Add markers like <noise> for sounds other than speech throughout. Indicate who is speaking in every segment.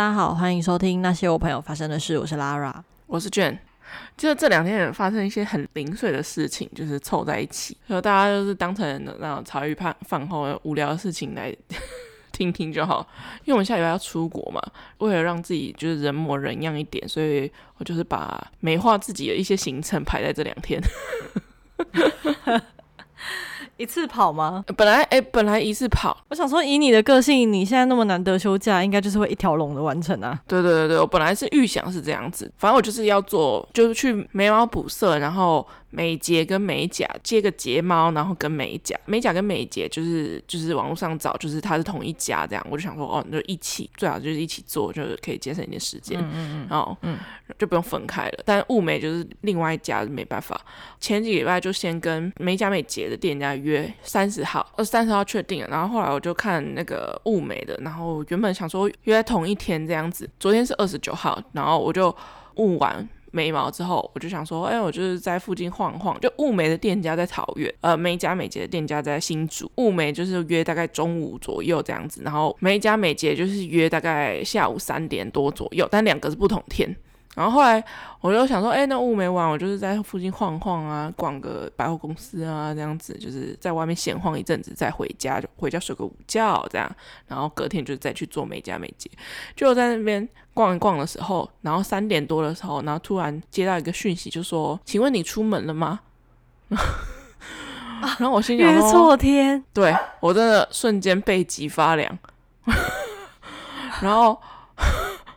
Speaker 1: 大家好，欢迎收听那些我朋友发生的事。我是 Lara，
Speaker 2: 我是 Jane。就这两天发生一些很零碎的事情，就是凑在一起，然后大家就是当成那种茶余饭饭后无聊的事情来听听就好。因为我们下礼拜要出国嘛，为了让自己就是人模人样一点，所以我就是把美化自己的一些行程排在这两天。<laughs>
Speaker 1: 一次跑吗？
Speaker 2: 本来哎、欸，本来一次跑。
Speaker 1: 我想说，以你的个性，你现在那么难得休假，应该就是会一条龙的完成啊。
Speaker 2: 对对对对，我本来是预想是这样子，反正我就是要做，就是去眉毛补色，然后。美睫跟美甲接个睫毛，然后跟美甲，美甲跟美睫就是就是网络上找，就是它是同一家这样，我就想说哦，那就一起，最好就是一起做，就是可以节省一点时间，嗯嗯嗯，然后嗯就不用分开了。但物美就是另外一家，没办法。前几个礼拜就先跟美甲美睫的店家约三十号，呃三十号确定了，然后后来我就看那个物美的，然后原本想说约在同一天这样子，昨天是二十九号，然后我就物完。眉毛之后，我就想说，哎、我就是在附近晃晃。就物美的店家在桃园，呃，美甲美睫的店家在新竹。物美就是约大概中午左右这样子，然后美甲美睫就是约大概下午三点多左右，但两个是不同天。然后后来我就想说，哎，那物美完，我就是在附近晃晃啊，逛个百货公司啊，这样子，就是在外面闲晃一阵子，再回家，就回家睡个午觉这样。然后隔天就再去做美甲美睫。就在那边逛一逛的时候，然后三点多的时候，然后突然接到一个讯息，就说：“请问你出门了吗？” <laughs> 然后我心想说：“
Speaker 1: 约错天。”
Speaker 2: 对，我真的瞬间背脊发凉。<laughs> 然后。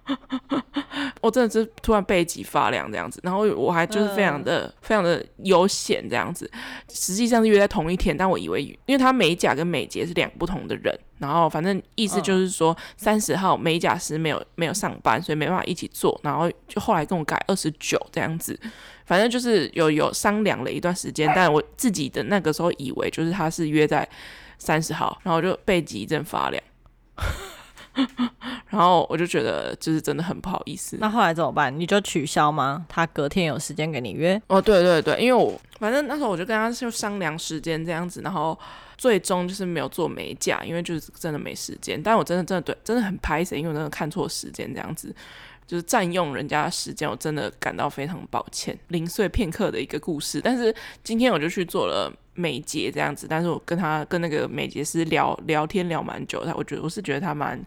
Speaker 2: <laughs> 我真的是突然背脊发凉这样子，然后我还就是非常的、呃、非常的悠闲这样子，实际上是约在同一天，但我以为因为他美甲跟美睫是两不同的人，然后反正意思就是说三十号美甲师没有没有上班，所以没办法一起做，然后就后来跟我改二十九这样子，反正就是有有商量了一段时间，但我自己的那个时候以为就是他是约在三十号，然后我就背脊一阵发凉。<laughs> 然后我就觉得就是真的很不好意思。
Speaker 1: 那后来怎么办？你就取消吗？他隔天有时间给你约？
Speaker 2: 哦，对对对，因为我反正那时候我就跟他就商量时间这样子，然后最终就是没有做美甲，因为就是真的没时间。但我真的真的对真的很拍死，因为我真的看错时间这样子，就是占用人家的时间，我真的感到非常抱歉。零碎片刻的一个故事，但是今天我就去做了。美睫这样子，但是我跟他跟那个美睫师聊聊天聊蛮久，他我觉得我是觉得他蛮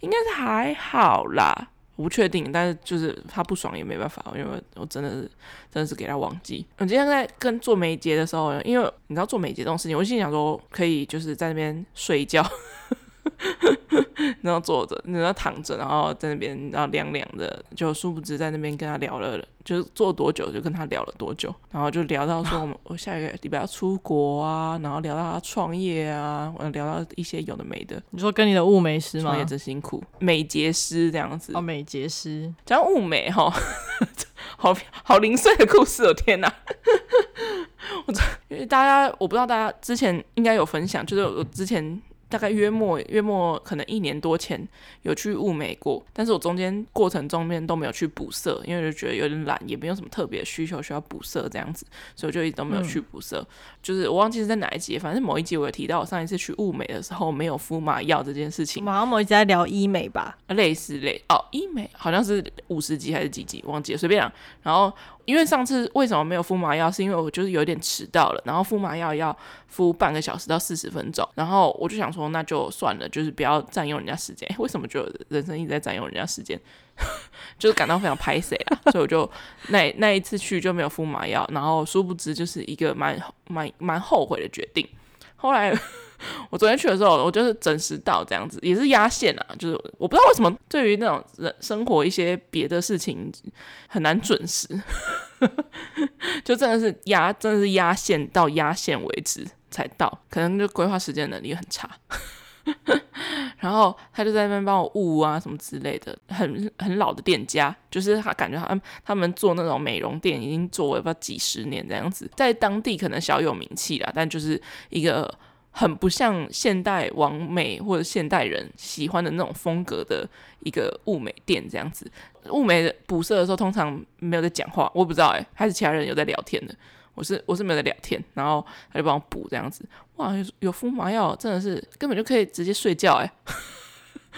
Speaker 2: 应该是还好啦，我不确定，但是就是他不爽也没办法，因为我真的是真的是给他忘记。我今天在跟做美睫的时候，因为你知道做美睫这种事情，我心想说可以就是在那边睡觉。<laughs> 然后坐着，然后躺着，然后在那边，然后凉凉的，就殊不知在那边跟他聊了，就是坐多久就跟他聊了多久，然后就聊到说我们我下一个礼拜要出国啊，然后聊到他创业啊，我聊到一些有的没的。
Speaker 1: 你说跟你的物美师吗？
Speaker 2: 创业真辛苦，美睫师这样子。
Speaker 1: 哦，美睫师
Speaker 2: 讲物美哈，<laughs> 好好零碎的故事哦，天哪！<laughs> 我因为大家我不知道大家之前应该有分享，就是我之前。大概约莫约莫可能一年多前有去物美过，但是我中间过程中面都没有去补色，因为就觉得有点懒，也没有什么特别的需求需要补色这样子，所以我就一直都没有去补色。嗯、就是我忘记是在哪一集，反正某一集我有提到，我上一次去物美的时候没有敷麻药这件事情。
Speaker 1: 好像我们一直在聊医美吧，
Speaker 2: 类似类哦，医美好像是五十集还是几集，忘记了，随便讲。然后。因为上次为什么没有敷麻药，是因为我就是有点迟到了，然后敷麻药要敷半个小时到四十分钟，然后我就想说那就算了，就是不要占用人家时间。<laughs> 为什么就人生一直在占用人家时间？就是感到非常拍谁啊，所以我就那那一次去就没有敷麻药，然后殊不知就是一个蛮蛮蛮后悔的决定。后来。<laughs> 我昨天去的时候，我就是准时到这样子，也是压线啊。就是我不知道为什么，对于那种人生活一些别的事情很难准时，<laughs> 就真的是压，真的是压线到压线为止才到，可能就规划时间能力很差。<laughs> 然后他就在那边帮我雾啊什么之类的，很很老的店家，就是他感觉他们他们做那种美容店已经做了不知道几十年这样子，在当地可能小有名气啦，但就是一个。很不像现代网美或者现代人喜欢的那种风格的一个物美店这样子。物美的补色的时候通常没有在讲话，我不知道哎、欸，还是其他人有在聊天的。我是我是没有在聊天，然后他就帮我补这样子。哇，有有敷麻药，真的是根本就可以直接睡觉哎、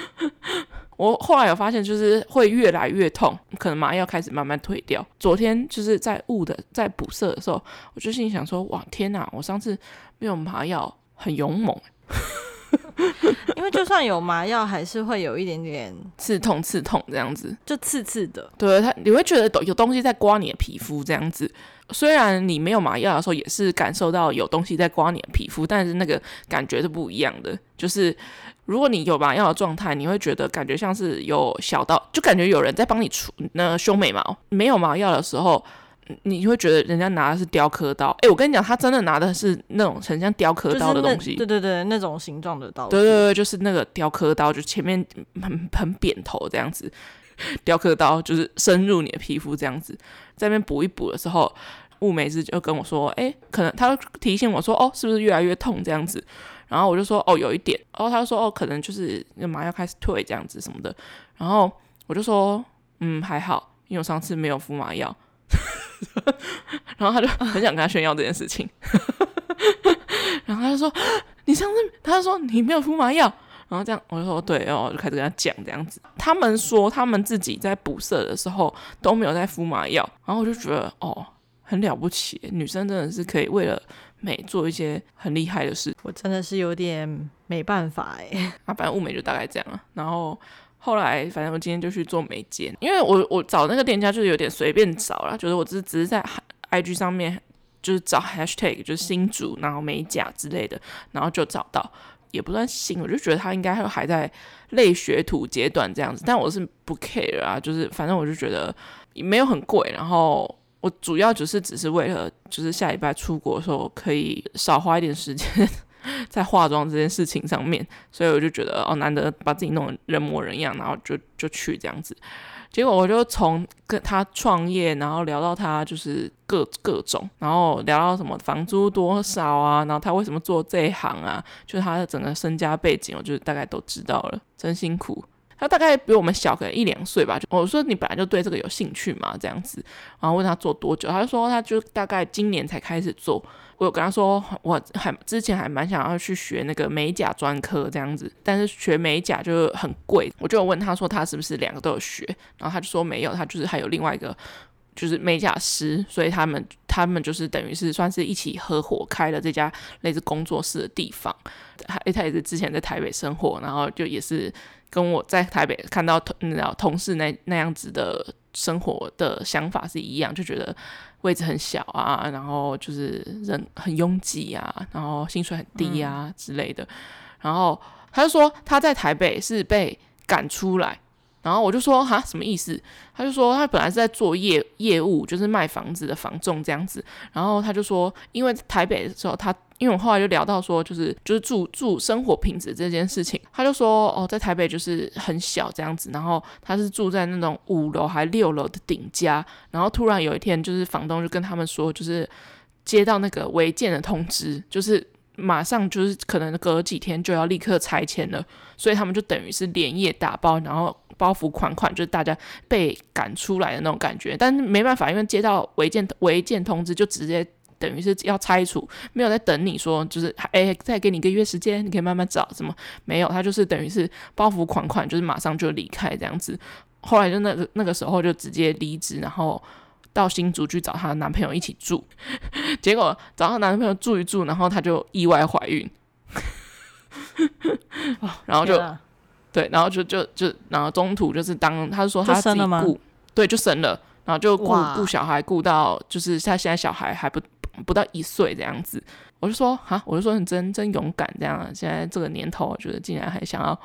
Speaker 2: <laughs> 我后来有发现，就是会越来越痛，可能麻药开始慢慢退掉。昨天就是在雾的在补色的时候，我就心里想说：哇，天哪！我上次没有麻药，很勇猛。<laughs>
Speaker 1: 因为就算有麻药，还是会有一点点
Speaker 2: 刺痛，刺痛这样子，
Speaker 1: 就刺刺的。
Speaker 2: 对，它你会觉得有东西在刮你的皮肤这样子。虽然你没有麻药的时候，也是感受到有东西在刮你的皮肤，但是那个感觉是不一样的。就是如果你有麻药的状态，你会觉得感觉像是有小刀，就感觉有人在帮你除那修眉毛。没有麻药的时候。你会觉得人家拿的是雕刻刀，哎，我跟你讲，他真的拿的是那种很像雕刻刀的东西，
Speaker 1: 对对对，那种形状的刀，
Speaker 2: 对对对，就是那个雕刻刀，就前面很很扁头这样子，雕刻刀就是深入你的皮肤这样子，在那边补一补的时候，雾眉是就跟我说，哎，可能他提醒我说，哦，是不是越来越痛这样子？然后我就说，哦，有一点，然后他说，哦，可能就是那麻药开始退这样子什么的，然后我就说，嗯，还好，因为我上次没有敷麻药。<laughs> 然后他就很想跟他炫耀这件事情，<laughs> 然后他就说：“你上次，他就说你没有敷麻药。”然后这样我就说：“对。”然后我就开始跟他讲这样子。他们说他们自己在补色的时候都没有在敷麻药，然后我就觉得哦，很了不起，女生真的是可以为了美做一些很厉害的事。
Speaker 1: 我真的是有点没办法哎。
Speaker 2: 啊，反正物美就大概这样了。然后。后来，反正我今天就去做美睫，因为我我找那个店家就是有点随便找啦，就是我只只是在 IG 上面就是找 hashtag 就是新竹，然后美甲之类的，然后就找到，也不算新，我就觉得他应该会还在类学徒阶段这样子，但我是不 care 啊，就是反正我就觉得没有很贵，然后我主要只是只是为了就是下礼拜出国的时候可以少花一点时间。<laughs> 在化妆这件事情上面，所以我就觉得哦，难得把自己弄得人模人样，然后就就去这样子。结果我就从跟他创业，然后聊到他就是各各种，然后聊到什么房租多少啊，然后他为什么做这一行啊，就是他的整个身家背景，我就大概都知道了。真辛苦。他大概比我们小个一两岁吧。就我说你本来就对这个有兴趣嘛，这样子，然后问他做多久，他就说他就大概今年才开始做。我有跟他说，我还之前还蛮想要去学那个美甲专科这样子，但是学美甲就很贵。我就问他说，他是不是两个都有学？然后他就说没有，他就是还有另外一个就是美甲师，所以他们他们就是等于是算是一起合伙开了这家类似工作室的地方。他他也是之前在台北生活，然后就也是跟我在台北看到同老同事那那样子的生活的想法是一样，就觉得。位置很小啊，然后就是人很拥挤啊，然后薪水很低啊、之类的。然后他就说他在台北是被赶出来，然后我就说哈，什么意思？他就说他本来是在做业业务，就是卖房子的房仲这样子。然后他就说，因为台北的时候他。因为我后来就聊到说，就是就是住住生活品质这件事情，他就说哦，在台北就是很小这样子，然后他是住在那种五楼还六楼的顶家，然后突然有一天就是房东就跟他们说，就是接到那个违建的通知，就是马上就是可能隔几天就要立刻拆迁了，所以他们就等于是连夜打包，然后包袱款款，就是大家被赶出来的那种感觉，但是没办法，因为接到违建违建通知就直接。等于是要拆除，没有在等你说，就是哎，再给你一个月时间，你可以慢慢找，什么没有？他就是等于是包袱款款，就是马上就离开这样子。后来就那个那个时候就直接离职，然后到新竹去找她的男朋友一起住。<laughs> 结果找她男朋友住一住，然后她就意外怀孕，<laughs> 然后就对，然后就就就然后中途就是当他说他自己顾，对，就生了，然后就顾顾小孩顾到就是他现在小孩还不。不到一岁这样子，我就说哈，我就说你真真勇敢这样。现在这个年头，我觉得竟然还想要。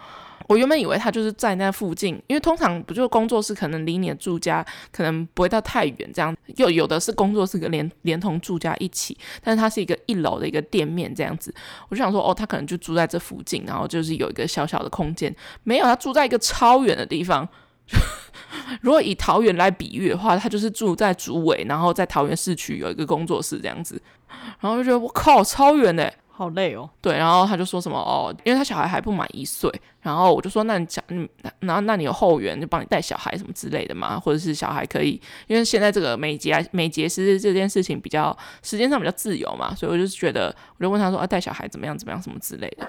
Speaker 2: 我原本以为他就是在那附近，因为通常不就工作室可能离你的住家可能不会到太远这样。又有的是工作室跟连连同住家一起，但是它是一个一楼的一个店面这样子。我就想说哦，他可能就住在这附近，然后就是有一个小小的空间。没有，他住在一个超远的地方。<laughs> 如果以桃园来比喻的话，他就是住在竹围，然后在桃园市区有一个工作室这样子，然后就觉得我靠，超远的，
Speaker 1: 好累哦。
Speaker 2: 对，然后他就说什么哦，因为他小孩还不满一岁，然后我就说那你讲，嗯，然后那你有后援就帮你带小孩什么之类的嘛？或者是小孩可以，因为现在这个美睫美睫师这件事情比较时间上比较自由嘛，所以我就觉得，我就问他说啊，带小孩怎么样怎么样什么之类的。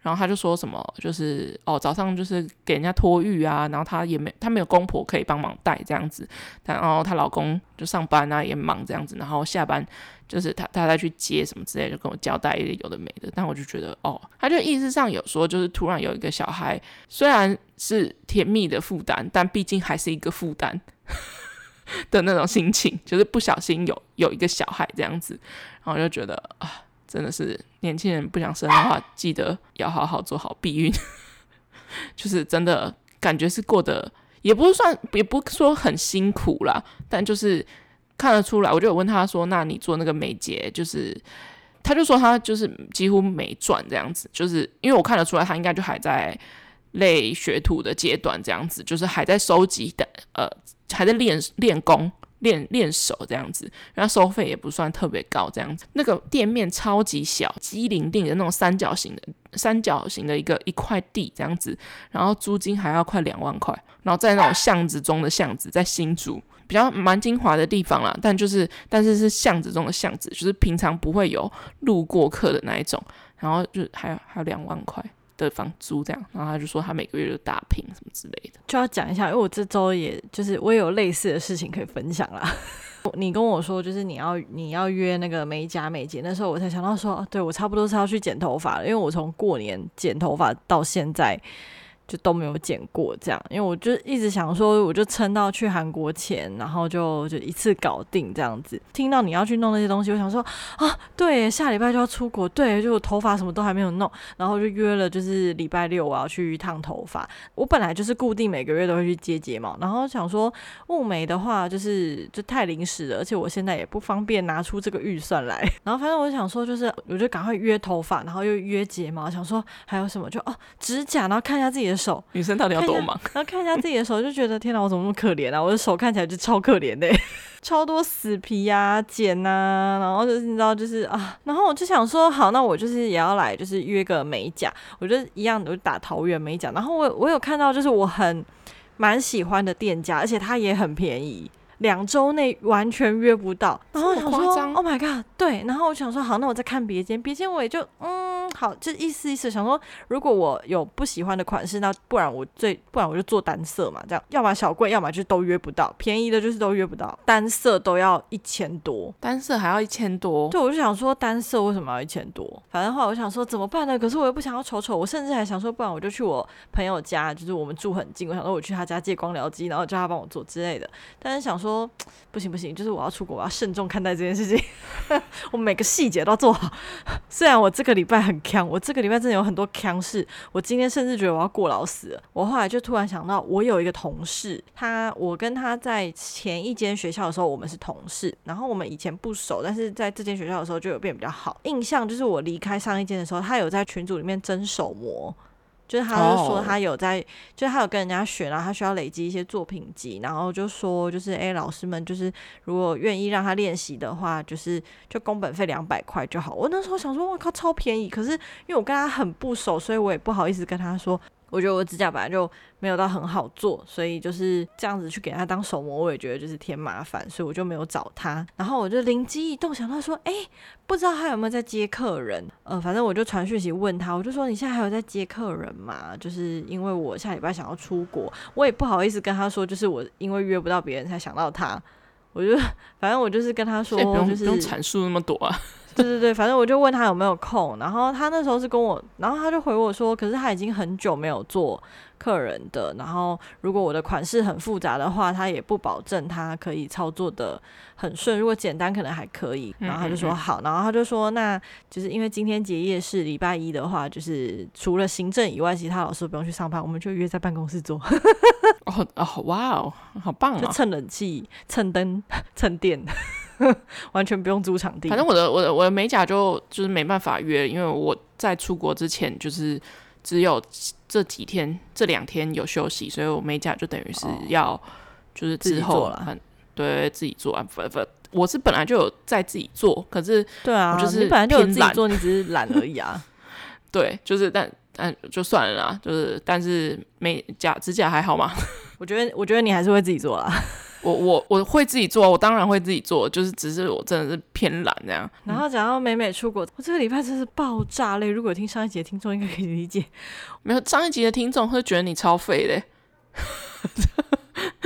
Speaker 2: 然后他就说什么，就是哦，早上就是给人家托育啊，然后他也没他没有公婆可以帮忙带这样子，然后她老公就上班啊也忙这样子，然后下班就是他他再去接什么之类，就跟我交代一点有的没的。但我就觉得哦，他就意识上有说，就是突然有一个小孩，虽然是甜蜜的负担，但毕竟还是一个负担的那种心情，就是不小心有有一个小孩这样子，然后就觉得啊。真的是年轻人不想生的话，记得要好好做好避孕。<laughs> 就是真的感觉是过得也不是算，也不说很辛苦啦，但就是看得出来。我就有问他说：“那你做那个美睫，就是他就说他就是几乎没赚这样子，就是因为我看得出来他应该就还在类学徒的阶段这样子，就是还在收集的，呃，还在练练功。”练练手这样子，然后收费也不算特别高，这样子。那个店面超级小，机灵定的那种三角形的三角形的一个一块地这样子，然后租金还要快两万块，然后在那种巷子中的巷子，在新竹比较蛮精华的地方啦，但就是但是是巷子中的巷子，就是平常不会有路过客的那一种，然后就还有还有两万块。的房租这样，然后他就说他每个月都打拼什么之类的，
Speaker 1: 就要讲一下，因为我这周也就是我也有类似的事情可以分享啦。<laughs> 你跟我说就是你要你要约那个美甲美睫，那时候我才想到说，对，我差不多是要去剪头发了，因为我从过年剪头发到现在。就都没有剪过这样，因为我就一直想说，我就撑到去韩国前，然后就就一次搞定这样子。听到你要去弄那些东西，我想说啊，对，下礼拜就要出国，对，就我头发什么都还没有弄，然后就约了，就是礼拜六我要去烫头发。我本来就是固定每个月都会去接睫毛，然后想说雾眉的话就是就太临时了，而且我现在也不方便拿出这个预算来。然后反正我想说，就是我就赶快约头发，然后又约睫毛，想说还有什么就哦指甲，然后看一下自己的。手
Speaker 2: 女生到底要多忙？
Speaker 1: 然后看一下自己的手，就觉得天哪，我怎么那么可怜啊？我的手看起来就超可怜的，<laughs> 超多死皮呀、啊、茧呐、啊，然后就是你知道，就是啊，然后我就想说，好，那我就是也要来，就是约个美甲，我就一样，我就打桃园美甲。然后我我有看到，就是我很蛮喜欢的店家，而且它也很便宜，两周内完全约不到。然后我想说，Oh my god，对。然后我想说，好，那我再看别间，别间我也就嗯。好，就意思意思，想说如果我有不喜欢的款式，那不然我最不然我就做单色嘛，这样，要么小贵，要么就都约不到，便宜的就是都约不到，单色都要一千多，
Speaker 2: 单色还要一千多，
Speaker 1: 对，我就想说单色为什么要一千多？反正后来我想说怎么办呢？可是我又不想要丑丑，我甚至还想说，不然我就去我朋友家，就是我们住很近，我想说我去他家借光疗机，然后叫他帮我做之类的。但是想说说不行不行，就是我要出国，我要慎重看待这件事情，<laughs> 我每个细节都做好。虽然我这个礼拜很强。我这个礼拜真的有很多锵事，我今天甚至觉得我要过劳死了。我后来就突然想到，我有一个同事，他我跟他在前一间学校的时候，我们是同事，然后我们以前不熟，但是在这间学校的时候就有变比较好。印象就是我离开上一间的时候，他有在群组里面争手模。就是他就说他有在，oh. 就是他有跟人家学，然后他需要累积一些作品集，然后就说就是哎、欸，老师们就是如果愿意让他练习的话，就是就工本费两百块就好。我那时候想说，我靠，超便宜！可是因为我跟他很不熟，所以我也不好意思跟他说。我觉得我指甲本来就没有到很好做，所以就是这样子去给他当手模，我也觉得就是添麻烦，所以我就没有找他。然后我就灵机一动，想到说，哎、欸，不知道他有没有在接客人？呃，反正我就传讯息问他，我就说你现在还有在接客人吗？就是因为我下礼拜想要出国，我也不好意思跟他说，就是我因为约不到别人才想到他。我就 <laughs> 反正我就是跟他说，就是
Speaker 2: 不用阐述那么多啊。
Speaker 1: 对对对，反正我就问他有没有空，然后他那时候是跟我，然后他就回我说，可是他已经很久没有做客人的，然后如果我的款式很复杂的话，他也不保证他可以操作的很顺，如果简单可能还可以。然后他就说好，然后他就说那就是因为今天结业是礼拜一的话，就是除了行政以外，其他老师都不用去上班，我们就约在办公室做。
Speaker 2: 哦哦，哇哦，好棒 <laughs> 啊！
Speaker 1: 就蹭冷气、蹭灯、<laughs> 蹭电。<laughs> 完全不用租场地。
Speaker 2: 反正我的我的我的美甲就就是没办法约，因为我在出国之前就是只有这几天这两天有休息，所以我美甲就等于是要就是之后了，对，自己做啊。不不，我是本来就有在自己做，可是
Speaker 1: 对啊，
Speaker 2: 就是
Speaker 1: 你本来就有自己做，你只是 <laughs> 懒而已啊。<laughs>
Speaker 2: 对，就是但但就算了啦，就是但是美甲指甲还好吗？
Speaker 1: 我觉得我觉得你还是会自己做啦。
Speaker 2: 我我我会自己做，我当然会自己做，就是只是我真的是偏懒这样。
Speaker 1: 然后讲到美美出国，我这个礼拜真是爆炸累。如果有听上一集的听众应该可以理解，<laughs>
Speaker 2: 没有上一集的听众会觉得你超废嘞。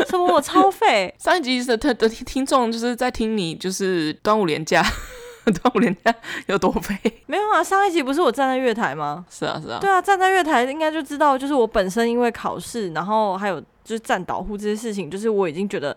Speaker 1: 什么我超废？<laughs>
Speaker 2: 上一集的的听众就是在听你，就是端午连假，<laughs> 端午连假有多废？
Speaker 1: 没有啊，上一集不是我站在月台吗？
Speaker 2: 是啊，是啊。
Speaker 1: 对啊，站在月台应该就知道，就是我本身因为考试，然后还有就是站导护这些事情，就是我已经觉得。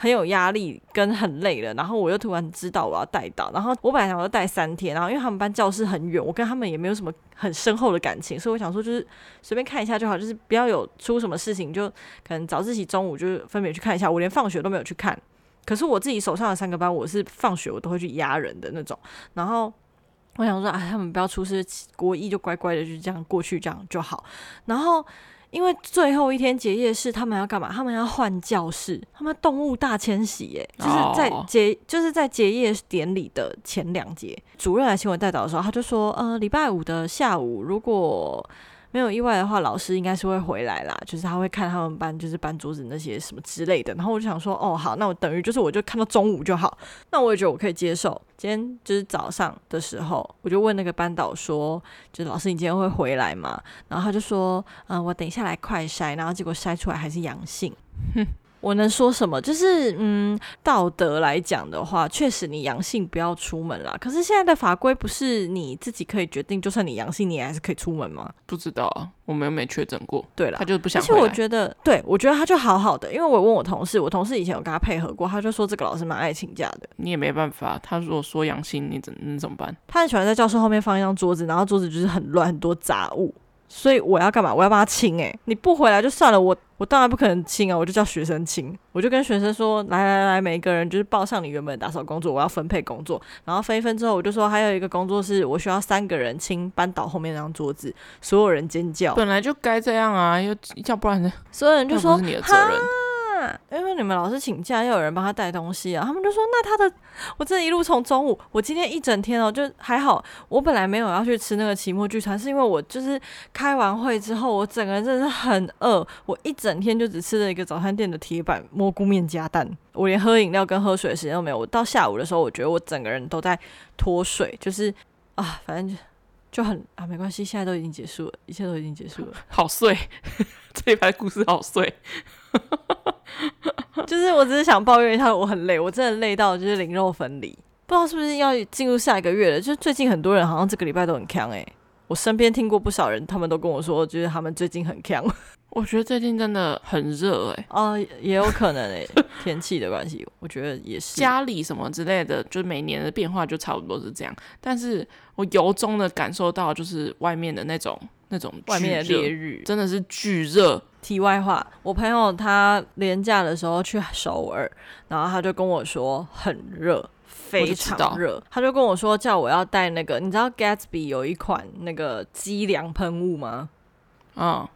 Speaker 1: 很有压力跟很累了，然后我又突然知道我要带导，然后我本来想说带三天，然后因为他们班教室很远，我跟他们也没有什么很深厚的感情，所以我想说就是随便看一下就好，就是不要有出什么事情，就可能早自习中午就分别去看一下。我连放学都没有去看，可是我自己手上的三个班，我是放学我都会去压人的那种。然后我想说，哎，他们不要出事，国一就乖乖的就这样过去，这样就好。然后。因为最后一天结业式，他们要干嘛？他们要换教室，他们动物大迁徙，耶，就是在结，oh. 就是在结业典礼的前两节，主任来新闻代导的时候，他就说，呃，礼拜五的下午，如果。没有意外的话，老师应该是会回来啦。就是他会看他们班，就是搬桌子那些什么之类的。然后我就想说，哦，好，那我等于就是我就看到中午就好。那我也觉得我可以接受。今天就是早上的时候，我就问那个班导说，就是老师，你今天会回来吗？然后他就说，嗯，我等一下来快筛。然后结果筛出来还是阳性。哼。我能说什么？就是嗯，道德来讲的话，确实你阳性不要出门啦。可是现在的法规不是你自己可以决定，就算你阳性，你也还是可以出门吗？
Speaker 2: 不知道啊，我们又没确诊过。
Speaker 1: 对了，
Speaker 2: 他就是不想。
Speaker 1: 而且我觉得，对，我觉得他就好好的，因为我问我同事，我同事以前有跟他配合过，他就说这个老师蛮爱请假的。
Speaker 2: 你也没办法，他如果说阳性，你怎你怎么办？
Speaker 1: 他很喜欢在教室后面放一张桌子，然后桌子就是很乱，很多杂物。所以我要干嘛？我要帮他清诶，你不回来就算了，我我当然不可能清啊，我就叫学生清，我就跟学生说，来来来，每一个人就是报上你原本打扫工作，我要分配工作，然后分一分之后，我就说还有一个工作是我需要三个人清班导后面那张桌子，所有人尖叫，
Speaker 2: 本来就该这样啊，又要不然呢？
Speaker 1: 所有人就说
Speaker 2: 是你的责任。
Speaker 1: 因为你们老师请假，要有人帮他带东西啊。他们就说：“那他的，我这一路从中午，我今天一整天哦，就还好。我本来没有要去吃那个期末聚餐，是因为我就是开完会之后，我整个人真的是很饿。我一整天就只吃了一个早餐店的铁板蘑菇面加蛋，我连喝饮料跟喝水的时间都没有。我到下午的时候，我觉得我整个人都在脱水，就是啊，反正就就很啊，没关系，现在都已经结束了，一切都已经结束了。<laughs>
Speaker 2: 好碎，<laughs> 这一排故事好碎。” <laughs>
Speaker 1: 就是我只是想抱怨一下，我很累，我真的累到就是灵肉分离，不知道是不是要进入下一个月了。就是最近很多人好像这个礼拜都很强诶，我身边听过不少人，他们都跟我说，就是他们最近很强。<laughs>
Speaker 2: 我觉得最近真的很热诶。
Speaker 1: 哦，也有可能诶，<laughs> 天气的关系，我觉得也是。
Speaker 2: 家里什么之类的，就是每年的变化就差不多是这样。但是我由衷的感受到，就是外面的那种那种
Speaker 1: 外面的烈日，
Speaker 2: 真的是巨热。
Speaker 1: 题外话，我朋友他连假的时候去首尔，然后他就跟我说很热，非常热。他就跟我说叫我要带那个，你知道 Gatsby 有一款那个机凉喷雾吗？嗯。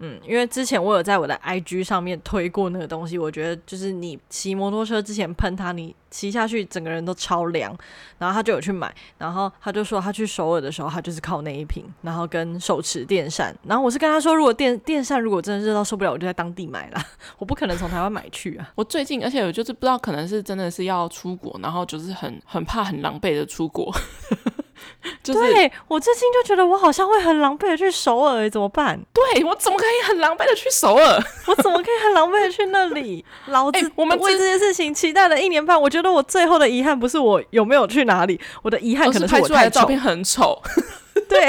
Speaker 1: 嗯，因为之前我有在我的 IG 上面推过那个东西，我觉得就是你骑摩托车之前喷它，你骑下去整个人都超凉。然后他就有去买，然后他就说他去首尔的时候，他就是靠那一瓶，然后跟手持电扇。然后我是跟他说，如果电电扇如果真的热到受不了，我就在当地买啦，<laughs> 我不可能从台湾买去啊。
Speaker 2: 我最近，而且我就是不知道，可能是真的是要出国，然 <laughs> 后就是很很怕很狼狈的出国。<laughs>
Speaker 1: 就是、对，我最近就觉得我好像会很狼狈的去首尔，怎么办？
Speaker 2: 对，我怎么可以很狼狈的去首尔？<laughs>
Speaker 1: 我怎么可以很狼狈的去那里？<laughs> 老子我们为这件事情期待了一年半，我觉得我最后的遗憾不是我有没有去哪里，我的遗憾可能是我
Speaker 2: 拍出来的照片很丑。
Speaker 1: 对，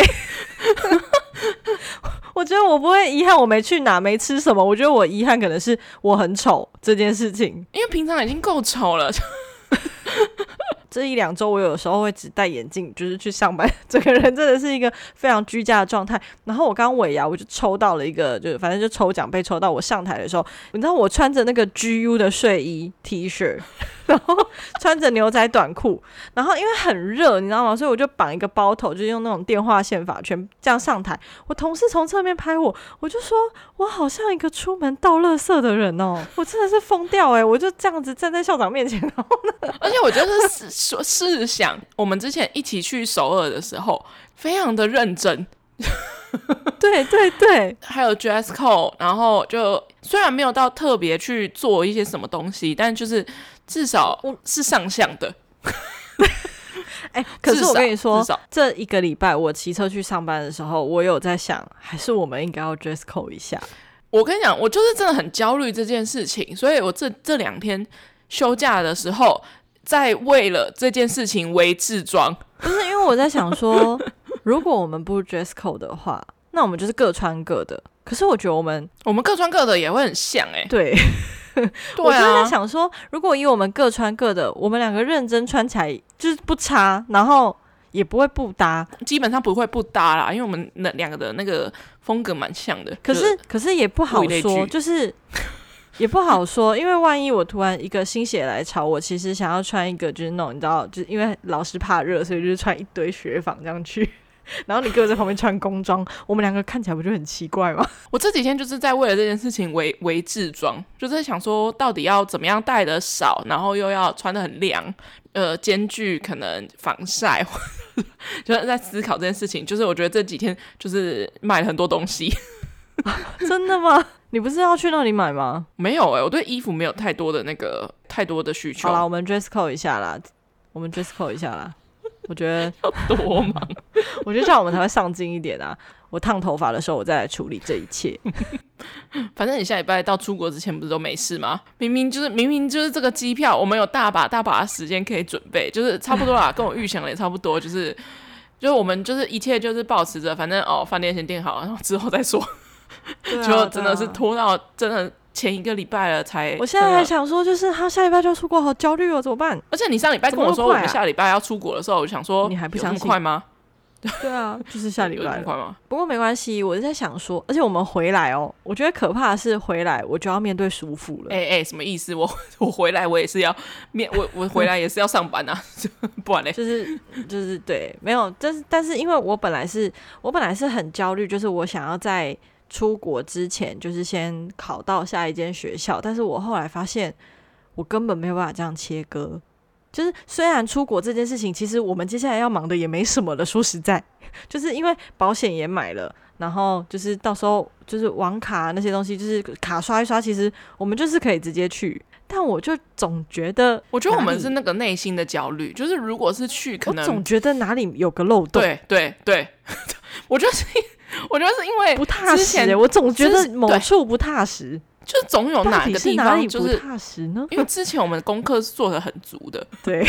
Speaker 1: 我觉得我不会遗憾我没去哪没吃什么，我觉得我遗憾可能是我很丑这件事情，
Speaker 2: 因为平常已经够丑了。
Speaker 1: 这一两周，我有时候会只戴眼镜，就是去上班，<laughs> 整个人真的是一个非常居家的状态。然后我刚尾牙，我就抽到了一个，就反正就抽奖被抽到。我上台的时候，你知道我穿着那个 GU 的睡衣 T 恤。<laughs> 然后穿着牛仔短裤，然后因为很热，你知道吗？所以我就绑一个包头，就用那种电话线法圈这样上台。我同事从侧面拍我，我就说我好像一个出门倒垃圾的人哦，我真的是疯掉哎！我就这样子站在校长面前，然后呢，<laughs>
Speaker 2: 而且我觉得是说试想，我们之前一起去首尔的时候，非常的认真。
Speaker 1: 对对对，
Speaker 2: 还有 dress code，然后就虽然没有到特别去做一些什么东西，但就是至少是上相的。<laughs>
Speaker 1: 哎、欸，可是我跟你说，这一个礼拜我骑车去上班的时候，我有在想，还是我们应该要 dress code 一下。
Speaker 2: 我跟你讲，我就是真的很焦虑这件事情，所以我这这两天休假的时候，在为了这件事情为自装。
Speaker 1: 不是因为我在想说，<laughs> 如果我们不 dress code 的话，那我们就是各穿各的。可是我觉得我们
Speaker 2: 我们各穿各的也会很像哎、欸。
Speaker 1: 对。<laughs> 我就在想说，如果以我们各穿各的，我们两个认真穿起来就是不差，然后也不会不搭，
Speaker 2: 基本上不会不搭啦，因为我们那两个的那个风格蛮像的。
Speaker 1: 可是可是也不好说，就是 <laughs> 也不好说，因为万一我突然一个心血来潮，我其实想要穿一个就是那种你知道，就是因为老是怕热，所以就是穿一堆雪纺这样去。然后你哥在旁边穿工装，我们两个看起来不就很奇怪吗？<laughs>
Speaker 2: 我这几天就是在为了这件事情为为制装，就是想说到底要怎么样带的少，然后又要穿的很凉，呃，兼具可能防晒，<laughs> 就是在思考这件事情。就是我觉得这几天就是买了很多东西，<laughs>
Speaker 1: 真的吗？你不是要去那里买吗？
Speaker 2: 没有诶、欸，我对衣服没有太多的那个太多的需求。
Speaker 1: 好啦，我们 dress code 一下啦，我们 dress code 一下啦。我觉得
Speaker 2: 要多忙，
Speaker 1: 我觉得这样我们才会上进一点啊！我烫头发的时候，我再来处理这一切。<laughs>
Speaker 2: 反正你下礼拜到出国之前不是都没事吗？明明就是明明就是这个机票，我们有大把大把的时间可以准备，就是差不多啦，跟我预想的也差不多，就是就是我们就是一切就是保持着，反正哦，饭店先订好，然后之后再说。<laughs> 就、啊、真的是拖到真的。前一个礼拜了才，
Speaker 1: 我现在还想说，就是他下礼拜就要出国，好焦虑哦，怎么办？
Speaker 2: 而且你上礼拜跟我说我们下礼拜要出国的时候，我就想说
Speaker 1: 你还不相信
Speaker 2: 快吗？
Speaker 1: 对啊，就是下 <laughs> 礼拜
Speaker 2: 快吗？
Speaker 1: 不过没关系，我是在想说，而且我们回来哦，我觉得可怕的是回来我就要面对叔父了。
Speaker 2: 哎哎、欸欸，什么意思？我 <laughs> 我回来我也是要面，我我回来也是要上班啊，<laughs> 不然嘞，
Speaker 1: 就是就是对，没有，但是但是因为我本来是我本来是很焦虑，就是我想要在。出国之前就是先考到下一间学校，但是我后来发现我根本没有办法这样切割。就是虽然出国这件事情，其实我们接下来要忙的也没什么了。说实在，就是因为保险也买了，然后就是到时候就是网卡那些东西，就是卡刷一刷，其实我们就是可以直接去。但我就总觉得，
Speaker 2: 我觉得我们是那个内心的焦虑，就是如果是去，可能
Speaker 1: 我总觉得哪里有个漏洞。
Speaker 2: 对对对，<laughs> 我觉得是。<laughs> 我觉得是因为
Speaker 1: 不踏实，我总觉得某处不踏实，
Speaker 2: 就是总有哪个地方就是
Speaker 1: 不踏实呢？
Speaker 2: 因为之前我们功课是做的很足的，<laughs>
Speaker 1: 对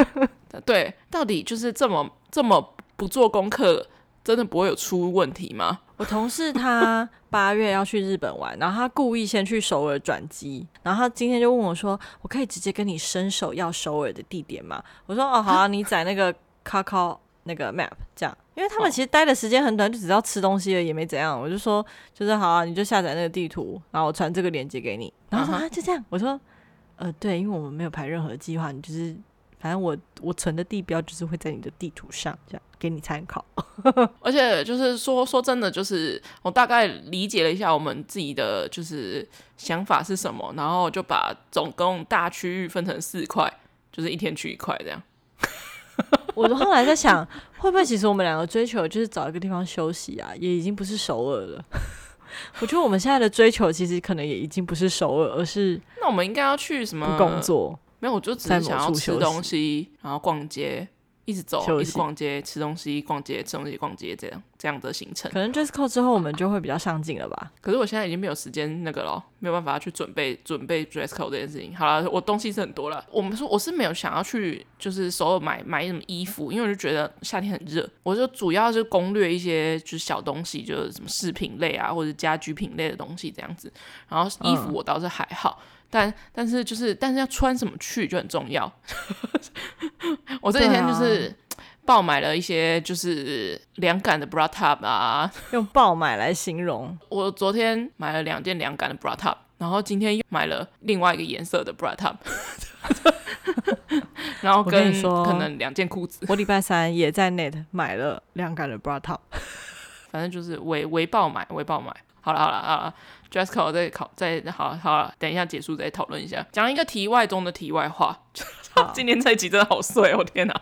Speaker 1: <laughs>
Speaker 2: 对，到底就是这么这么不做功课，真的不会有出问题吗？
Speaker 1: 我同事他八月要去日本玩，然后他故意先去首尔转机，然后他今天就问我说：“我可以直接跟你伸手要首尔的地点吗？”我说：“哦，好啊，你载那个 Kakao 那个 map 这样。”因为他们其实待的时间很短，就只要吃东西了，也没怎样。我就说，就是好啊，你就下载那个地图，然后我传这个链接给你。然后说啊，就这样。我说，呃，对，因为我们没有排任何计划，你就是反正我我存的地标就是会在你的地图上，这样给你参考。<laughs>
Speaker 2: 而且就是说说真的，就是我大概理解了一下我们自己的就是想法是什么，然后就把总共大区域分成四块，就是一天去一块这样。
Speaker 1: 我后来在想，会不会其实我们两个追求就是找一个地方休息啊，也已经不是首尔了。我觉得我们现在的追求其实可能也已经不是首尔，而是
Speaker 2: 那我们应该要去什么
Speaker 1: 工作？
Speaker 2: 没有，我就只是想要吃东西，然后逛街。一直走，一直逛街，吃东西，逛街，吃东西，逛街，这样这样的行程。
Speaker 1: 可能 dress code 之后，我们就会比较上进了吧？
Speaker 2: 可是我现在已经没有时间那个了，没有办法去准备准备 dress code 这件事情。好了，我东西是很多了。我们说我是没有想要去，就是所有买买什么衣服，因为我就觉得夏天很热。我就主要是攻略一些就是小东西，就是什么饰品类啊，或者家居品类的东西这样子。然后衣服我倒是还好。嗯但但是就是但是要穿什么去就很重要。<laughs> 我这几天就是爆买了一些就是凉感的 bra top 啊，<laughs>
Speaker 1: 用爆买来形容。
Speaker 2: 我昨天买了两件凉感的 bra top，然后今天又买了另外一个颜色的 bra top，<laughs> 然后跟可能两件裤子。
Speaker 1: 我礼拜三也在 net 买了凉感的 bra top，
Speaker 2: 反正就是微微爆买，微爆买。好了好了好了。Code 再考再好好了，等一下结束再讨论一下。讲一个题外中的题外话，今天这一集真的好碎哦！天哪，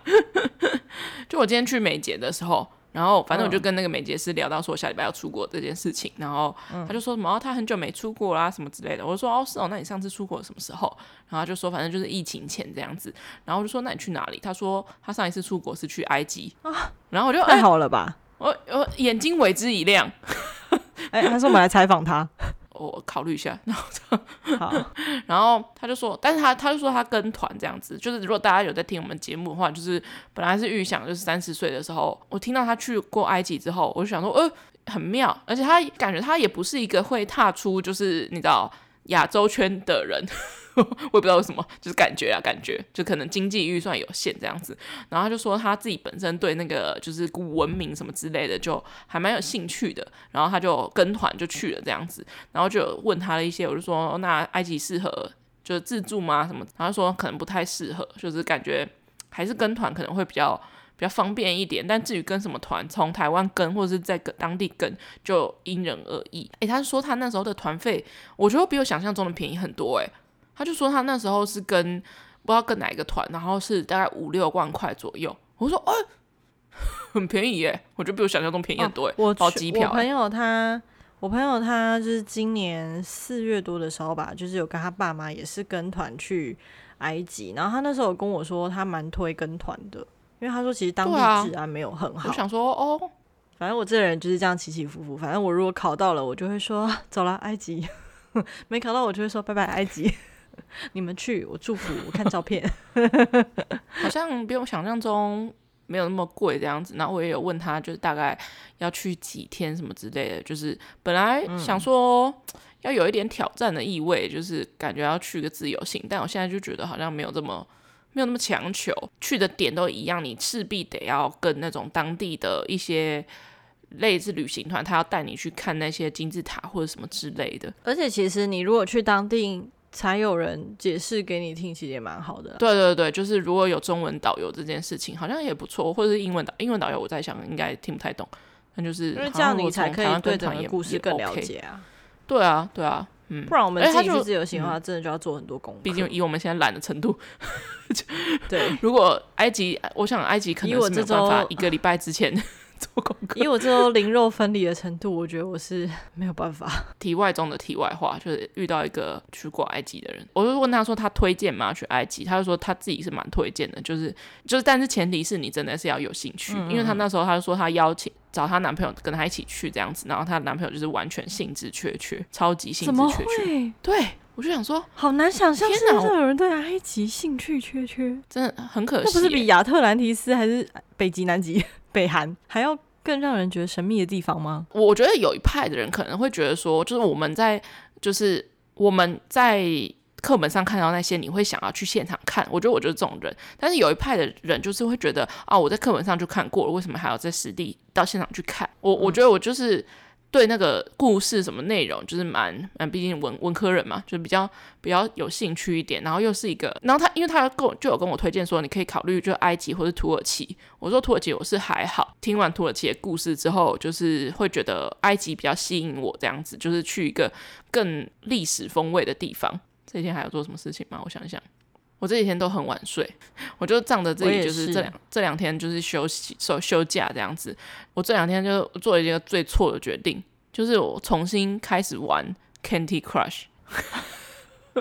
Speaker 2: 就我今天去美睫的时候，然后反正我就跟那个美睫师聊到说下礼拜要出国这件事情，然后他就说什么、哦、他很久没出国啦什么之类的。我就说哦是哦，那你上次出国什么时候？然后他就说反正就是疫情前这样子。然后我就说那你去哪里？他说他上一次出国是去埃及啊。然后我就
Speaker 1: 太好了吧，
Speaker 2: 我我眼睛为之一亮。
Speaker 1: 哎，他说我们来采访他。<laughs>
Speaker 2: 我考虑一下，然 <laughs> 后好，然后他就说，但是他他就说他跟团这样子，就是如果大家有在听我们节目的话，就是本来是预想就是三十岁的时候，我听到他去过埃及之后，我就想说，呃，很妙，而且他感觉他也不是一个会踏出就是你知道亚洲圈的人。<laughs> 我也不知道为什么，就是感觉啊，感觉就可能经济预算有限这样子。然后他就说他自己本身对那个就是古文明什么之类的，就还蛮有兴趣的。然后他就跟团就去了这样子。然后就问他了一些，我就说那埃及适合就是自助吗？什么？然后他说可能不太适合，就是感觉还是跟团可能会比较比较方便一点。但至于跟什么团，从台湾跟或者是在跟当地跟，就因人而异。诶，他说他那时候的团费，我觉得比我想象中的便宜很多诶。他就说他那时候是跟不知道跟哪一个团，然后是大概五六万块左右。我说，哎，<laughs> 很便宜耶！我觉得比我想象中便宜很多耶。
Speaker 1: 我包机票。我朋友他，我朋友他就是今年四月多的时候吧，就是有跟他爸妈也是跟团去埃及，然后他那时候有跟我说他蛮推跟团的，因为他说其实当地治安没有很好。
Speaker 2: 我想说哦，
Speaker 1: 反正我这个人就是这样起起伏伏。反正我如果考到了，我就会说 <laughs> 走了埃及；<laughs> 没考到，我就会说拜拜埃及。<laughs> 你们去，我祝福。我看照片，
Speaker 2: 好像比我想象中没有那么贵这样子。然后我也有问他，就是大概要去几天什么之类的。就是本来想说要有一点挑战的意味，就是感觉要去个自由行。但我现在就觉得好像没有这么没有那么强求，去的点都一样，你势必得要跟那种当地的一些类似旅行团，他要带你去看那些金字塔或者什么之类的。
Speaker 1: 而且其实你如果去当地。才有人解释给你听，其实也蛮好的。
Speaker 2: 对对对，就是如果有中文导游这件事情，好像也不错，或者是英文导英文导游，我在想应该听不太懂。那就是
Speaker 1: 因为这样你才可以对整个故事更了解啊。
Speaker 2: 对啊，对啊，嗯。
Speaker 1: 不然我们自己去自由行的话，真的就要做很多功课。
Speaker 2: 毕竟以我们现在懒的程度，<laughs>
Speaker 1: 对。<laughs>
Speaker 2: 如果埃及，我想埃及可能是没有办法一个礼拜之前。<laughs> 做功课，
Speaker 1: 以我这周灵肉分离的程度，我觉得我是没有办法。
Speaker 2: 题外中的题外话，就是遇到一个去过埃及的人，我就问他说他推荐吗？去埃及，他就说他自己是蛮推荐的，就是就是，但是前提是你真的是要有兴趣，嗯嗯，因为他那时候他就说他邀请找她男朋友跟她一起去这样子，然后她男朋友就是完全兴致缺缺，超级兴致缺缺。对，我就想说，
Speaker 1: 好难想象现在有人对埃及兴趣缺缺，
Speaker 2: 真的很可惜。
Speaker 1: 那不是比亚特兰提斯还是北极、南极？<laughs> 北韩还要更让人觉得神秘的地方吗？
Speaker 2: 我觉得有一派的人可能会觉得说，就是我们在就是我们在课本上看到那些，你会想要去现场看。我觉得我就是这种人，但是有一派的人就是会觉得啊，我在课本上就看过了，为什么还要在实地到现场去看？我我觉得我就是。对那个故事什么内容，就是蛮蛮，毕竟文文科人嘛，就比较比较有兴趣一点。然后又是一个，然后他因为他跟我就有跟我推荐说，你可以考虑就埃及或者土耳其。我说土耳其我是还好，听完土耳其的故事之后，就是会觉得埃及比较吸引我，这样子就是去一个更历史风味的地方。这几天还要做什么事情吗？我想想，我这几天都很晚睡，我就仗着自己就是这两这两天就是休息休休假这样子。我这两天就做了一个最错的决定，就是我重新开始玩 Candy Crush。<laughs>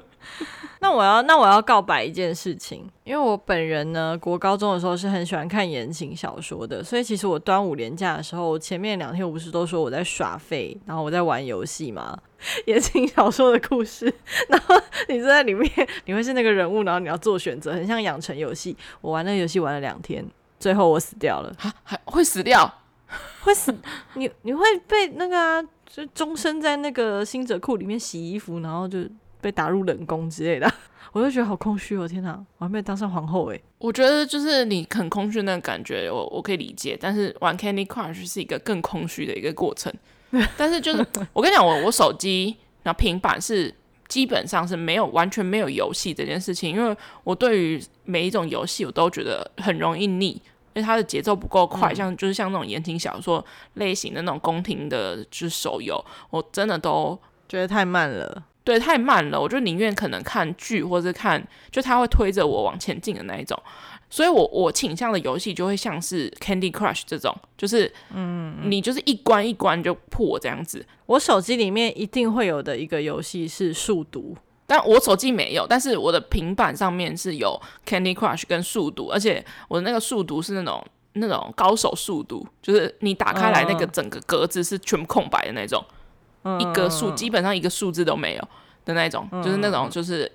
Speaker 2: <laughs>
Speaker 1: 那我要那我要告白一件事情，因为我本人呢，国高中的时候是很喜欢看言情小说的，所以其实我端午连假的时候，前面两天我不是都说我在耍废，然后我在玩游戏吗？<laughs> 言情小说的故事，然后你坐在里面，你会是那个人物，然后你要做选择，很像养成游戏。我玩那个游戏玩了两天，最后我死掉了。
Speaker 2: 啊，还会死掉？
Speaker 1: 会死？你你会被那个啊，就终身在那个星者库里面洗衣服，然后就。被打入冷宫之类的，<laughs> 我就觉得好空虚哦！天哪，我还没有当上皇后诶。
Speaker 2: 我觉得就是你很空虚那个感觉，我我可以理解。但是玩 Candy Crush 是一个更空虚的一个过程。<laughs> 但是就是我跟你讲，我我手机然后平板是基本上是没有完全没有游戏这件事情，因为我对于每一种游戏我都觉得很容易腻，因为它的节奏不够快，嗯、像就是像那种言情小说类型的那种宫廷的，就是手游，我真的都
Speaker 1: 觉得太慢了。
Speaker 2: 对，太慢了，我就宁愿可能看剧或者看，就他会推着我往前进的那一种。所以我我倾向的游戏就会像是 Candy Crush 这种，就是嗯，你就是一关一关就破这样子。
Speaker 1: 我手机里面一定会有的一个游戏是数独，
Speaker 2: 但我手机没有，但是我的平板上面是有 Candy Crush 跟数独，而且我的那个数独是那种那种高手数独，就是你打开来那个整个格子是全部空白的那种，嗯、一个数基本上一个数字都没有的那种，嗯、就是那种就是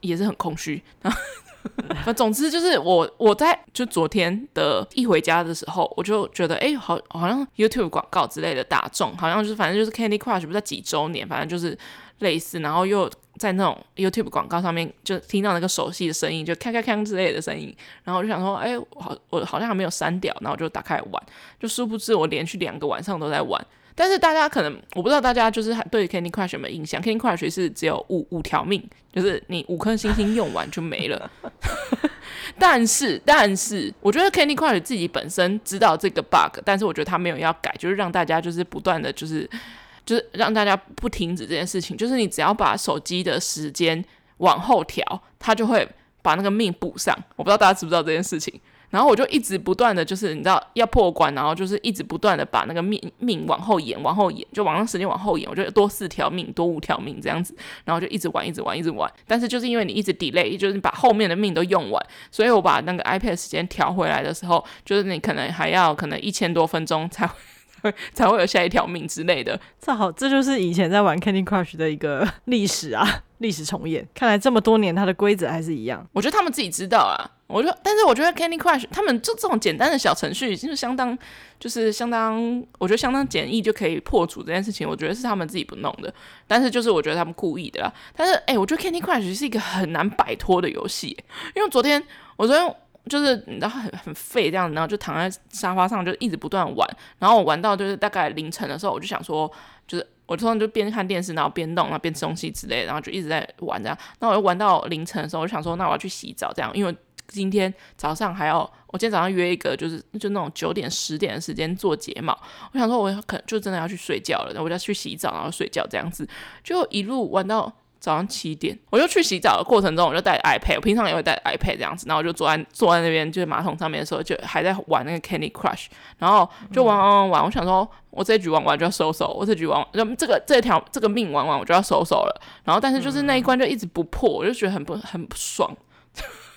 Speaker 2: 也是很空虚。<laughs> 那总之就是我我在就昨天的一回家的时候，我就觉得哎、欸，好好像 YouTube 广告之类的打中，好像就是反正就是 Candy Crush 不是几周年，反正就是类似，然后又在那种 YouTube 广告上面就听到那个熟悉的声音，就咔咔咔之类的声音，然后我就想说，哎、欸，我好我好像还没有删掉，然后我就打开玩，就殊不知我连续两个晚上都在玩。但是大家可能我不知道大家就是对 Candy Crush 有没有印象？Candy Crush 是只有五五条命，就是你五颗星星用完就没了。<laughs> 但是但是，我觉得 Candy Crush 自己本身知道这个 bug，但是我觉得他没有要改，就是让大家就是不断的就是就是让大家不停止这件事情。就是你只要把手机的时间往后调，它就会把那个命补上。我不知道大家知不知道这件事情。然后我就一直不断的就是你知道要破关，然后就是一直不断的把那个命命往后延，往后延，就往上时间往后延，我就多四条命，多五条命这样子，然后就一直玩，一直玩，一直玩。但是就是因为你一直 delay，就是你把后面的命都用完，所以我把那个 iPad 时间调回来的时候，就是你可能还要可能一千多分钟才会 <laughs> 才会有下一条命之类的。
Speaker 1: 这好，这就是以前在玩 Candy Crush 的一个 <laughs> 历史啊，<laughs> 历史重演。看来这么多年它的规则还是一样。
Speaker 2: 我觉得他们自己知道啊。我就，但是我觉得 Candy Crush 他们就这种简单的小程序，就是相当，就是相当，我觉得相当简易就可以破除这件事情。我觉得是他们自己不弄的，但是就是我觉得他们故意的啦。但是，哎、欸，我觉得 Candy Crush 是一个很难摆脱的游戏，因为昨天我昨天就是你知道很很废这样子，然后就躺在沙发上就一直不断玩，然后我玩到就是大概凌晨的时候，我就想说，就是我突然就边看电视，然后边弄，然后边吃东西之类，然后就一直在玩这样。那我又玩到凌晨的时候，我就想说，那我要去洗澡这样，因为。今天早上还要，我今天早上约一个，就是就那种九点十点的时间做睫毛。我想说，我可能就真的要去睡觉了，然后我就要去洗澡，然后睡觉这样子，就一路玩到早上七点。我就去洗澡的过程中，我就带 iPad，我平常也会带 iPad 这样子，然后我就坐在坐在那边，就是马桶上面的时候，就还在玩那个 Candy Crush，然后就玩玩玩玩。我想说，我这局玩完就要收手，我这局玩就这个这条这个命玩完我就要收手了。然后但是就是那一关就一直不破，我就觉得很不很不爽。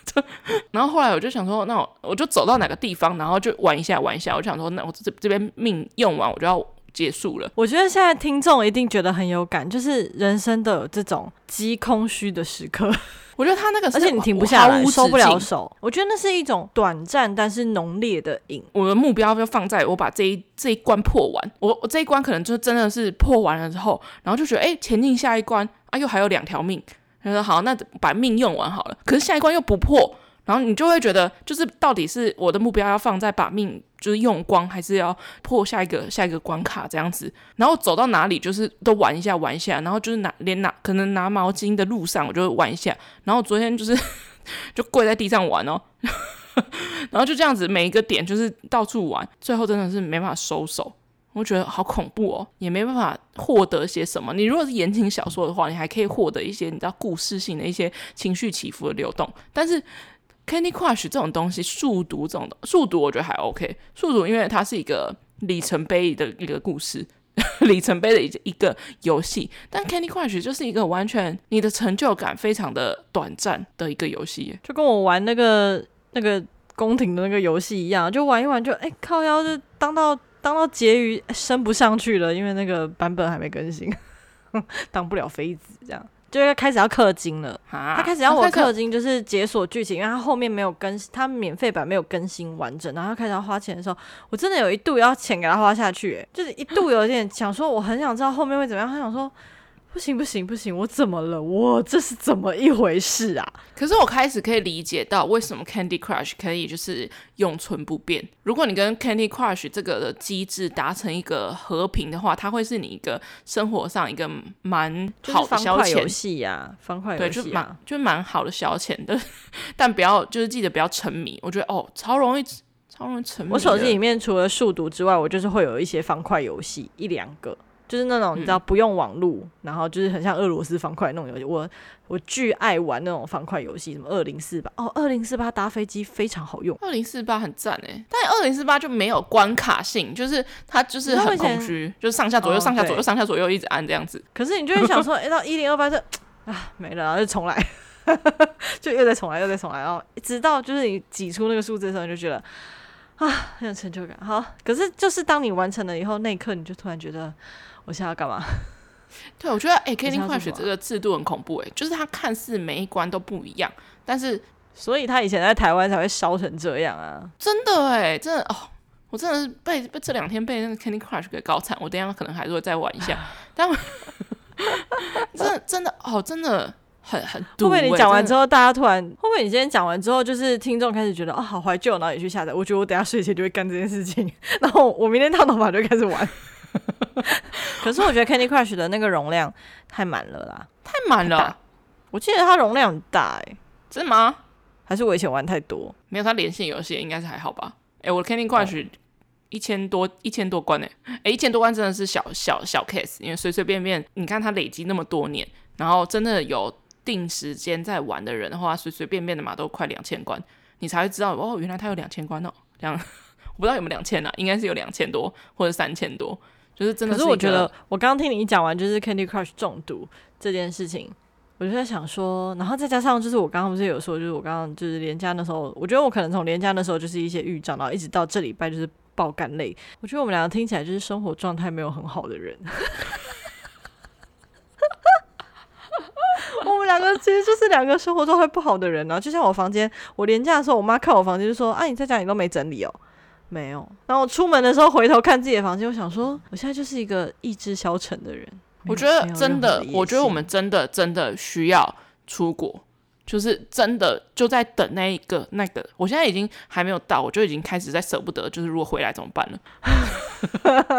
Speaker 2: <laughs> 然后后来我就想说，那我我就走到哪个地方，然后就玩一下玩一下。我想说，那我这这边命用完，我就要结束了。
Speaker 1: 我觉得现在听众一定觉得很有感，就是人生的这种极空虚的时刻。<laughs>
Speaker 2: 我觉得他那个，
Speaker 1: 而且你停不下来，收不了手。我觉得那是一种短暂但是浓烈的瘾。
Speaker 2: 我的目标就放在我把这一这一关破完。我我这一关可能就真的是破完了之后，然后就觉得哎，前进下一关啊，又还有两条命。他说好，那把命用完好了。可是下一关又不破，然后你就会觉得，就是到底是我的目标要放在把命就是用光，还是要破下一个下一个关卡这样子？然后走到哪里就是都玩一下玩一下，然后就是拿连拿可能拿毛巾的路上我就玩一下。然后昨天就是 <laughs> 就跪在地上玩哦，<laughs> 然后就这样子每一个点就是到处玩，最后真的是没办法收手。我觉得好恐怖哦，也没办法获得些什么。你如果是言情小说的话，你还可以获得一些你知道故事性的一些情绪起伏的流动。但是 Candy Crush 这种东西，数独这种的数独，我觉得还 OK。数独因为它是一个里程碑的一个故事，<laughs> 里程碑的一一个游戏。但 Candy Crush 就是一个完全你的成就感非常的短暂的一个游戏，
Speaker 1: 就跟我玩那个那个宫廷的那个游戏一样，就玩一玩就哎靠腰就当到。当到结余升不上去了，因为那个版本还没更新，<laughs> 当不了妃子，这样就要开始要氪金了。他开始要我氪金，就是解锁剧情，因为他后面没有更新，他免费版没有更新完整，然后他开始要花钱的时候，我真的有一度要钱给他花下去，就是一度有点想说，我很想知道后面会怎么样，他想说。不行不行不行，我怎么了？我这是怎么一回事啊？
Speaker 2: 可是我开始可以理解到为什么 Candy Crush 可以就是永存不变。如果你跟 Candy Crush 这个的机制达成一个和平的话，它会是你一个生活上一个蛮好的消遣
Speaker 1: 游戏呀，方块游戏，
Speaker 2: 对，就蛮就蛮好的消遣的。<laughs> 但不要就是记得不要沉迷。我觉得哦，超容易超容易沉迷。
Speaker 1: 我手机里面除了数独之外，我就是会有一些方块游戏一两个。就是那种你知道不用网络，嗯、然后就是很像俄罗斯方块那种游戏。我我巨爱玩那种方块游戏，什么二零四八哦，二零四八搭飞机非常好用，
Speaker 2: 二零四八很赞哎，但二零四八就没有关卡性，就是它就是很空虚，就是上下左右、哦、上下左右上下左右一直按这样子。
Speaker 1: 可是你就会想说，哎，到一零二八就 <tsk> 啊没了，然后就重来，<laughs> 就又再重来又再重来，然后直到就是你挤出那个数字的时候，你就觉得。啊，很有成就感。好，可是就是当你完成了以后，那一刻你就突然觉得，我现在要干嘛？<laughs>
Speaker 2: 对，我觉得哎，Candy Crush 这个制度很恐怖哎，就是它看似每一关都不一样，但是
Speaker 1: 所以他以前在台湾才会烧成这样啊！
Speaker 2: 真的哎，真的哦，我真的是被被这两天被那个 Candy Crush 给搞惨，我等一下可能还是会再玩一下，<laughs> 但 <laughs> 真的真的哦，真的。很很，会
Speaker 1: 不会你讲完之后，大家突然会不会你今天讲完之后，就是听众开始觉得哦，好怀旧，然后也去下载。我觉得我等下睡前就会干这件事情，然后我明天烫头发就开始玩。<laughs> 可是我觉得 Candy Crush 的那个容量太满了啦，
Speaker 2: 太满了。
Speaker 1: 我记得它容量很大哎、欸，
Speaker 2: 真的吗？
Speaker 1: 还是我以前玩太多？
Speaker 2: 没有，它连线游戏应该是还好吧？哎、欸，我的 Candy Crush 一千多一千多关哎、欸，哎、欸、一千多关真的是小小小 case，因为随随便便你看它累积那么多年，然后真的有。定时间在玩的人的话，随随便便的嘛都快两千关，你才会知道哦，原来它有两千关哦。这样 <laughs> 我不知道有没有两千呢，应该是有两千多或者三千多，就是真的是。
Speaker 1: 可是我觉得我刚刚听你讲完就是 Candy Crush 中毒这件事情，我就在想说，然后再加上就是我刚刚不是有说，就是我刚刚就是连假那时候，我觉得我可能从连假那时候就是一些预兆，然后一直到这礼拜就是爆肝累。我觉得我们两个听起来就是生活状态没有很好的人。我们两个其实就是两个生活状态不好的人呢、啊。就像我房间，我连假的时候，我妈看我房间就说：“啊，你在家里都没整理哦。”没有。然后我出门的时候回头看自己的房间，我想说，我现在就是一个意志消沉的人。
Speaker 2: 我觉得真的，我觉得我们真的真的需要出国。就是真的就在等那一个那个，我现在已经还没有到，我就已经开始在舍不得。就是如果回来怎么办呢？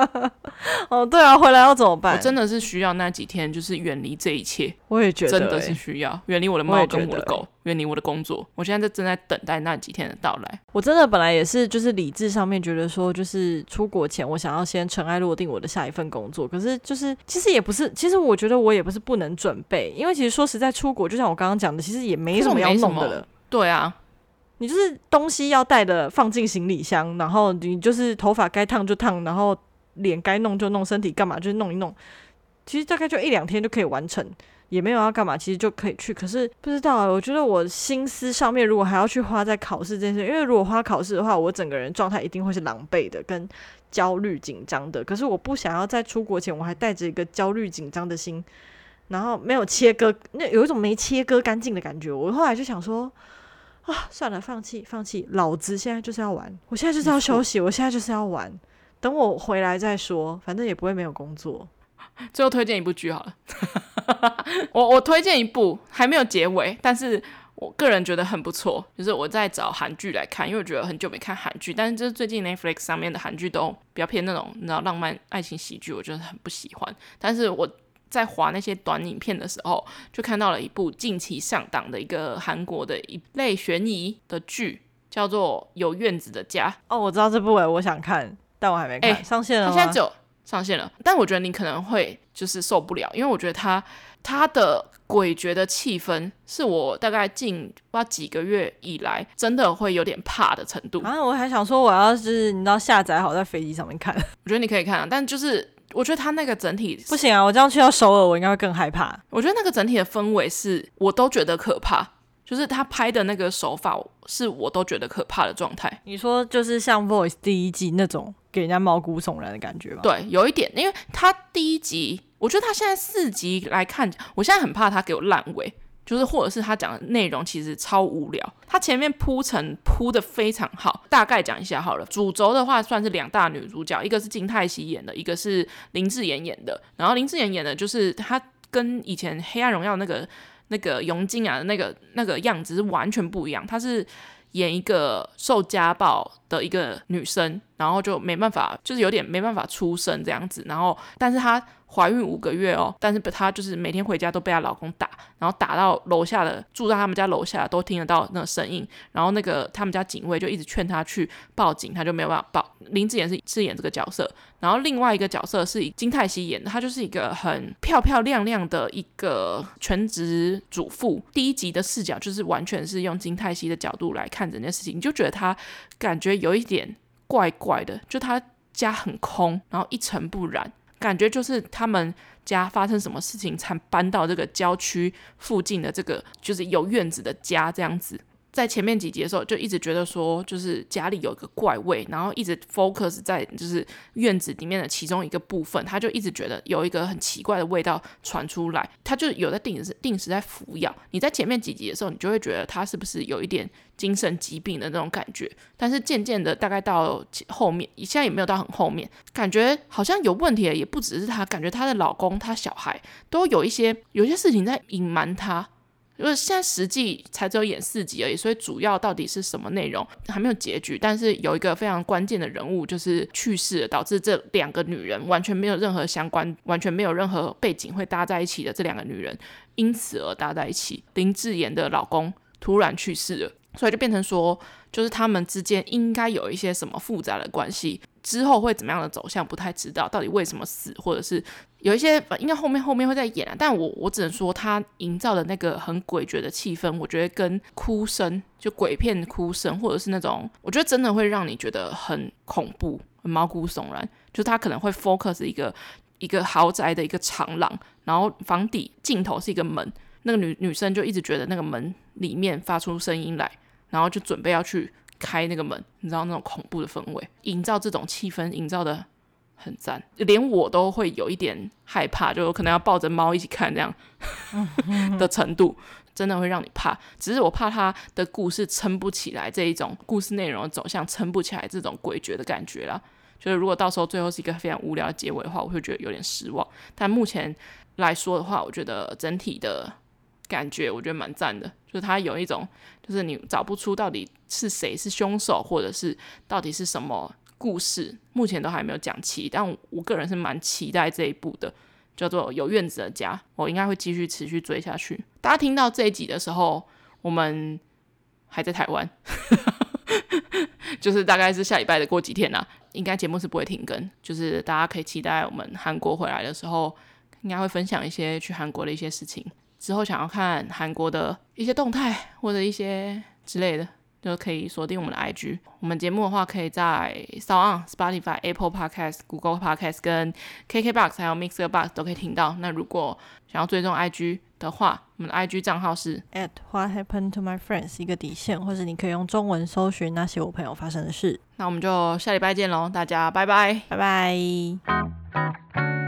Speaker 2: <laughs>
Speaker 1: 哦，对啊，回来要怎么办？
Speaker 2: 我真的是需要那几天，就是远离这一切。
Speaker 1: 我也觉得、欸、
Speaker 2: 真的是需要远离我的猫跟我的狗。远离我的工作，我现在在正在等待那几天的到来。
Speaker 1: 我真的本来也是，就是理智上面觉得说，就是出国前我想要先尘埃落定我的下一份工作。可是就是其实也不是，其实我觉得我也不是不能准备，因为其实说实在，出国就像我刚刚讲的，其实也没什么要弄的了。
Speaker 2: 对啊，
Speaker 1: 你就是东西要带的放进行李箱，然后你就是头发该烫就烫，然后脸该弄就弄，身体干嘛就弄一弄。其实大概就一两天就可以完成。也没有要干嘛，其实就可以去。可是不知道啊，我觉得我心思上面如果还要去花在考试这件事，因为如果花考试的话，我整个人状态一定会是狼狈的、跟焦虑紧张的。可是我不想要在出国前我还带着一个焦虑紧张的心，然后没有切割，那有一种没切割干净的感觉。我后来就想说，啊，算了，放弃，放弃，老子现在就是要玩，我现在就是要休息，我现在就是要玩，等我回来再说，反正也不会没有工作。<laughs>
Speaker 2: 最后推荐一部剧好了，<laughs> 我我推荐一部还没有结尾，但是我个人觉得很不错，就是我在找韩剧来看，因为我觉得很久没看韩剧，但是就是最近 Netflix 上面的韩剧都比较偏那种你知道浪漫爱情喜剧，我觉得很不喜欢。但是我在划那些短影片的时候，就看到了一部近期上档的一个韩国的一类悬疑的剧，叫做《有院子的家》。
Speaker 1: 哦，我知道这部诶，我想看，但我还没看，欸、上线了吗？
Speaker 2: 它现在只有上线了，但我觉得你可能会就是受不了，因为我觉得它它的诡谲的气氛是我大概近不知道几个月以来真的会有点怕的程度。
Speaker 1: 然后、啊、我还想说，我要是你知道下载好在飞机上面看，
Speaker 2: 我觉得你可以看啊，但就是我觉得他那个整体
Speaker 1: 不行啊，我这样去到首尔，我应该会更害怕。
Speaker 2: 我觉得那个整体的氛围是我都觉得可怕，就是他拍的那个手法是我都觉得可怕的状态。
Speaker 1: 你说就是像《Voice》第一季那种。给人家毛骨悚然的感觉吧？
Speaker 2: 对，有一点，因为他第一集，我觉得他现在四集来看，我现在很怕他给我烂尾，就是或者是他讲的内容其实超无聊。他前面铺陈铺的非常好，大概讲一下好了。主轴的话算是两大女主角，一个是金泰熙演的，一个是林志妍演的。然后林志妍演的就是她跟以前《黑暗荣耀》那个那个永金啊的那个那个样子是完全不一样，她是。演一个受家暴的一个女生，然后就没办法，就是有点没办法出生这样子。然后，但是她怀孕五个月哦，但是她就是每天回家都被她老公打。然后打到楼下的住在他们家楼下都听得到那个声音，然后那个他们家警卫就一直劝她去报警，她就没有办法报。林志妍是饰演这个角色，然后另外一个角色是以金泰熙演的，她就是一个很漂漂亮亮的一个全职主妇。第一集的视角就是完全是用金泰熙的角度来看整件事情，你就觉得她感觉有一点怪怪的，就他家很空，然后一尘不染，感觉就是他们家发生什么事情才搬到这个郊区附近的这个就是有院子的家这样子。在前面几集的时候，就一直觉得说，就是家里有一个怪味，然后一直 focus 在就是院子里面的其中一个部分，他就一直觉得有一个很奇怪的味道传出来，他就有在定时定时在服药。你在前面几集的时候，你就会觉得他是不是有一点精神疾病的那种感觉，但是渐渐的，大概到后面，现在也没有到很后面，感觉好像有问题的也不只是他，感觉她的老公、她小孩都有一些有些事情在隐瞒她。因为现在实际才只有演四集而已，所以主要到底是什么内容还没有结局。但是有一个非常关键的人物就是去世了，导致这两个女人完全没有任何相关、完全没有任何背景会搭在一起的这两个女人，因此而搭在一起。林智妍的老公突然去世了，所以就变成说，就是他们之间应该有一些什么复杂的关系。之后会怎么样的走向不太知道，到底为什么死，或者是有一些应该后面后面会再演啊。但我我只能说，他营造的那个很诡谲的气氛，我觉得跟哭声就鬼片哭声，或者是那种我觉得真的会让你觉得很恐怖、毛骨悚然。就他可能会 focus 一个一个豪宅的一个长廊，然后房底镜头是一个门，那个女女生就一直觉得那个门里面发出声音来，然后就准备要去。开那个门，你知道那种恐怖的氛围，营造这种气氛，营造的很赞，连我都会有一点害怕，就可能要抱着猫一起看这样 <laughs> 的程度，真的会让你怕。只是我怕他的故事撑不起来，这一种故事内容的走向撑不起来，这种诡谲的感觉啦。就是如果到时候最后是一个非常无聊的结尾的话，我会觉得有点失望。但目前来说的话，我觉得整体的。感觉我觉得蛮赞的，就是他有一种，就是你找不出到底是谁是凶手，或者是到底是什么故事，目前都还没有讲齐。但我个人是蛮期待这一部的，叫做《有院子的家》，我应该会继续持续追下去。大家听到这一集的时候，我们还在台湾，就是大概是下礼拜的过几天呐、应该节目是不会停更，就是大家可以期待我们韩国回来的时候，应该会分享一些去韩国的一些事情。之后想要看韩国的一些动态或者一些之类的，就可以锁定我们的 IG。我们节目的话，可以在 SoundOn、Spotify、Apple Podcast、Google Podcast 跟 KKBox 还有 Mixer Box 都可以听到。那如果想要追踪 IG 的话，我们的 IG 账号是
Speaker 1: at What Happened to My Friends 一个底线，或者你可以用中文搜寻那些我朋友发生的事。
Speaker 2: 那我们就下礼拜见喽，大家拜拜，
Speaker 1: 拜拜。